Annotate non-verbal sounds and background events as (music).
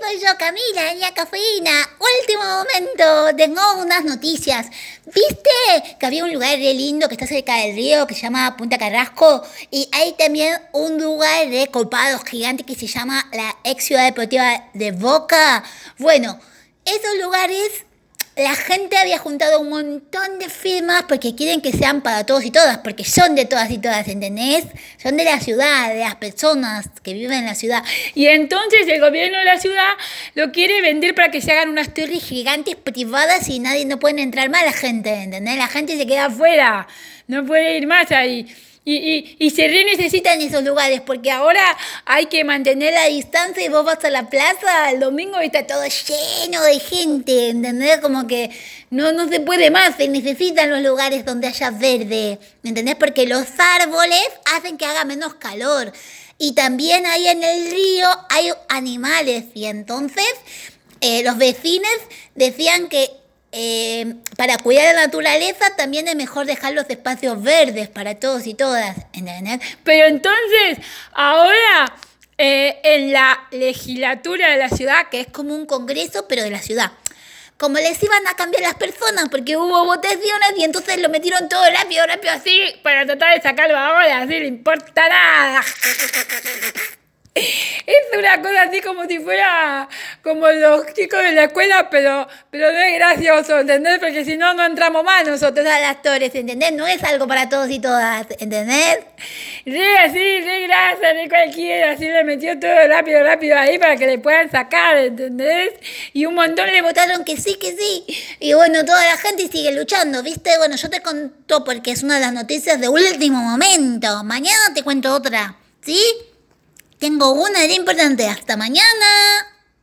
soy yo, Camila, la cafeína. Último momento, tengo unas noticias. ¿Viste que había un lugar re lindo que está cerca del río que se llama Punta Carrasco? Y hay también un lugar de copados gigante que se llama la ex ciudad deportiva de Boca. Bueno, esos lugares la gente había juntado un montón de firmas porque quieren que sean para todos y todas, porque son de todas y todas, ¿entendés? Son de la ciudad, de las personas que viven en la ciudad. Y entonces el gobierno de la ciudad lo quiere vender para que se hagan unas torres gigantes privadas y nadie no puede entrar más la gente, ¿entendés? La gente se queda afuera, no puede ir más ahí. Y, y, se re necesitan esos lugares porque ahora hay que mantener la distancia y vos vas a la plaza el domingo y está todo lleno de gente, ¿entendés? Como que no, no se puede más, se necesitan los lugares donde haya verde, ¿entendés? Porque los árboles hacen que haga menos calor. Y también ahí en el río hay animales y entonces eh, los vecinos decían que eh, para cuidar la naturaleza también es mejor dejar los espacios verdes para todos y todas. Pero entonces, ahora eh, en la legislatura de la ciudad, que es como un congreso, pero de la ciudad, como les iban a cambiar las personas porque hubo votaciones y entonces lo metieron todo rápido, rápido así para tratar de sacarlo ahora, así le importa nada. (laughs) Es una cosa así como si fuera como los chicos de la escuela, pero, pero no es gracioso, ¿entendés? Porque si no, no entramos más nosotros a las actores, ¿entendés? No es algo para todos y todas, ¿entendés? Re así, re grasa, re cualquiera, así le metió todo rápido, rápido ahí para que le puedan sacar, ¿entendés? Y un montón le votaron que sí, que sí. Y bueno, toda la gente sigue luchando, ¿viste? Bueno, yo te conto porque es una de las noticias de último momento. Mañana te cuento otra, ¿sí? Tengo una de importante. Hasta mañana.